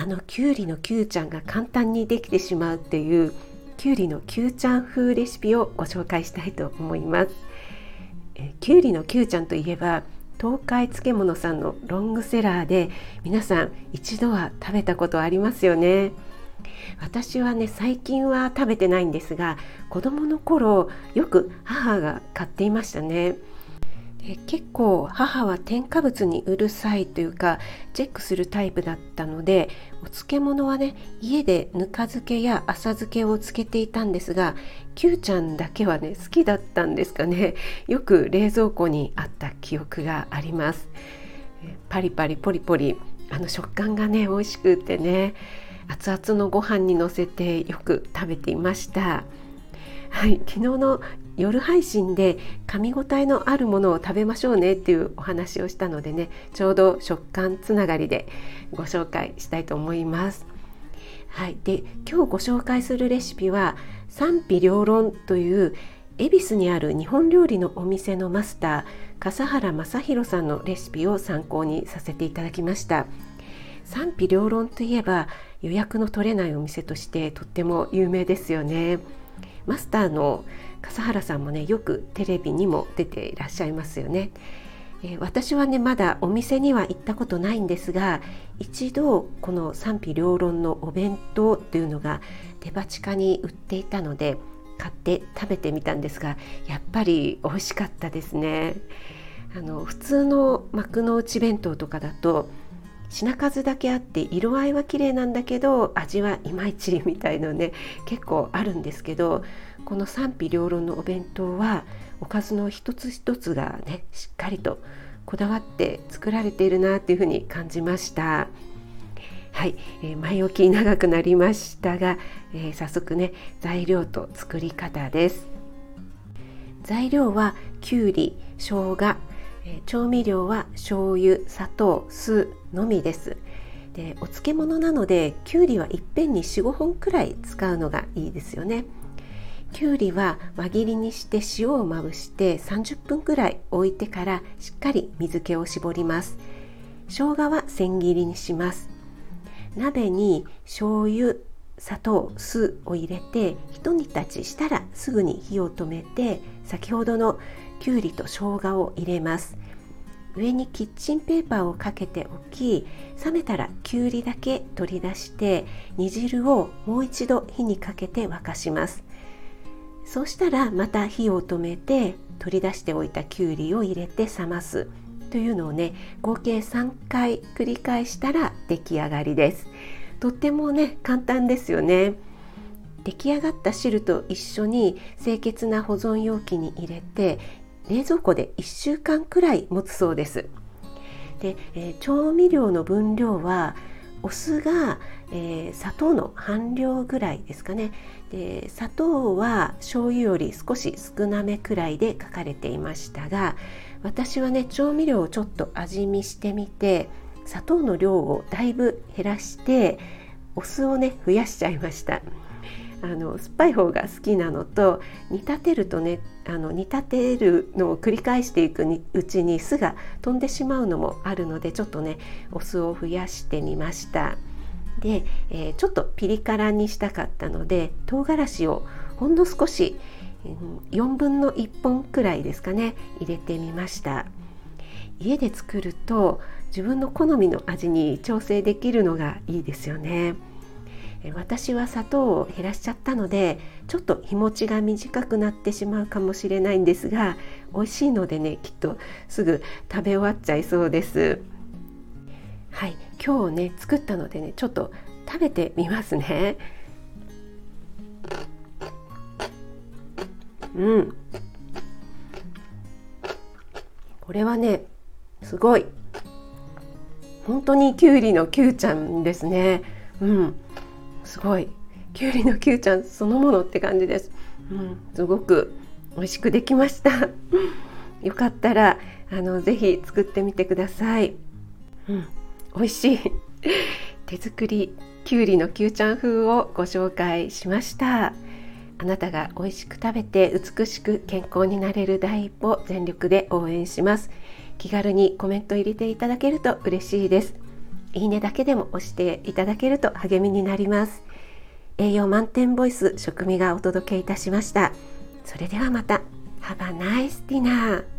あのきゅうりのきゅうちゃんが簡単にできてしまうっていうきゅうりのきゅうちゃん風レシピをご紹介したいと思います。えきゅうりのきゅうちゃんといえば東海漬物さんのロングセラーで皆さん一度は食べたことありますよね。私はね最近は食べてないんですが子供の頃よく母が買っていましたね。で結構母は添加物にうるさいというかチェックするタイプだったのでお漬物はね家でぬか漬けや浅漬けをつけていたんですが Q ちゃんだけはね好きだったんですかね。よく冷蔵庫にあった記憶があります。パリパリポリポリあの食感がね美味しくてね熱々のご飯にのせてよく食べていました。はい、昨日の夜配信で噛み応えのあるものを食べましょうねっていうお話をしたのでねちょうど食感つながりでご紹介したいと思います。はい、で今日ご紹介するレシピは賛否両論という恵比寿にある日本料理のお店のマスター笠原正弘さんのレシピを参考にさせていただきました。賛否両論といえば予約の取れないお店としてとっても有名ですよね。マスターの笠原さんもねよくテレビにも出ていらっしゃいますよね。えー、私はねまだお店には行ったことないんですが一度この賛否両論のお弁当というのがデパ地下に売っていたので買って食べてみたんですがやっぱり美味しかったですね。あの普通の幕の内弁当とかだと品数だけあって色合いは綺麗なんだけど味はいまいちみたいのね結構あるんですけどこの賛否両論のお弁当はおかずの一つ一つがねしっかりとこだわって作られているなっていうふうに感じました。はい、えー、前置き長くなりましたが、えー、早速ね材料と作り方です。材料はきゅうり、生姜、え調味料は醤油砂糖酢のみです。でお漬物なのできゅうりはいっぺんに45本くらい使うのがいいですよね。きゅうりは輪切りにして塩をまぶして30分くらい置いてからしっかり水気を絞ります。生姜は千切りにします。鍋に醤油砂糖酢を入れてひと煮立ちしたらすぐに火を止めて先ほどのきゅうりと生姜を入れます。上にキッチンペーパーをかけておき冷めたらきゅうりだけ取り出して煮汁をもう一度火にかけて沸かします。そうしたらまた火を止めて取り出しておいたきゅうりを入れて冷ます。というのをね合計3回繰り返したら出来上がりです。とってもね簡単ですよね。出来上がった汁と一緒に清潔な保存容器に入れて冷蔵庫で1週間くらい持つそうです。で、えー、調味料の分量はお酢が、えー、砂糖の半量ぐらいですかねで砂糖は醤油より少し少なめくらいで書かれていましたが私はね調味料をちょっと味見してみて砂糖の量をだいぶ減らしてお酢をね増やしちゃいました。あの酸っぱい方が好きなのと煮立てるとねあの煮立てるのを繰り返していくうちに酢が飛んでしまうのもあるのでちょっとねお酢を増やしてみました。で、えー、ちょっとピリ辛にしたかったので唐辛子をほんの少し4分の1本くらいですかね入れてみました家で作ると自分の好みの味に調整できるのがいいですよね私は砂糖を減らしちゃったのでちょっと日持ちが短くなってしまうかもしれないんですが美味しいのでねきっとすぐ食べ終わっちゃいそうです。はい今日ね作ったのでねちょっと食べてみますね。うん。これはねすごい。本当にきゅうりのきゅうちゃんですね。うん。すごい。きゅうりのきゅうちゃんそのものって感じです、うん、すごく美味しくできました。よかったらあのぜひ作ってみてください、うん、美味しい。手作りきゅうりのきゅうちゃん風をご紹介しました。あなたが美味しく食べて美しく健康になれる第一歩全力で応援します。気軽にコメント入れていただけると嬉しいです。いいねだけでも押していただけると励みになります。栄養満点ボイス食味がお届けいたしました。それではまた。Have a nice dinner